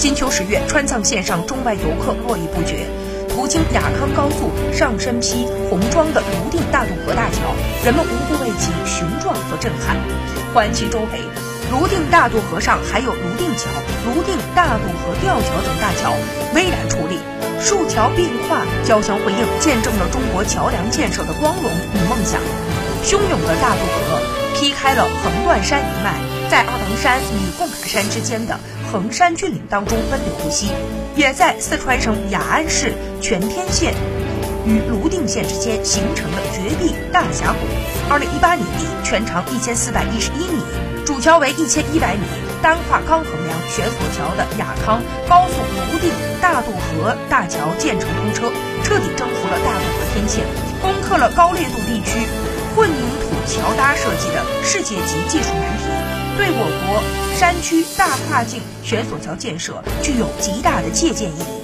金秋十月，川藏线上中外游客络绎不绝。途经雅康高速上身披红装的泸定大渡河大桥，人们无不为其雄壮和震撼。环其周围，泸定大渡河上还有泸定桥、泸定大渡河吊桥等大桥巍然矗立，数桥并跨，交相辉映，见证了中国桥梁建设的光荣与梦想。汹涌的大渡河劈开了横断山一脉，在阿王山与贡嘎山之间的横山峻岭当中奔流不息。也在四川省雅安市全天县与泸定县之间形成了绝壁大峡谷。二零一八年底，全长一千四百一十一米，主桥为一千一百米，单跨钢横梁悬索桥的雅康高速泸定大渡河大桥建成通车，彻底征服了大渡河天堑，攻克了高烈度地区混凝他设计的世界级技术难题。对我国山区大跨境悬索桥建设具有极大的借鉴意义。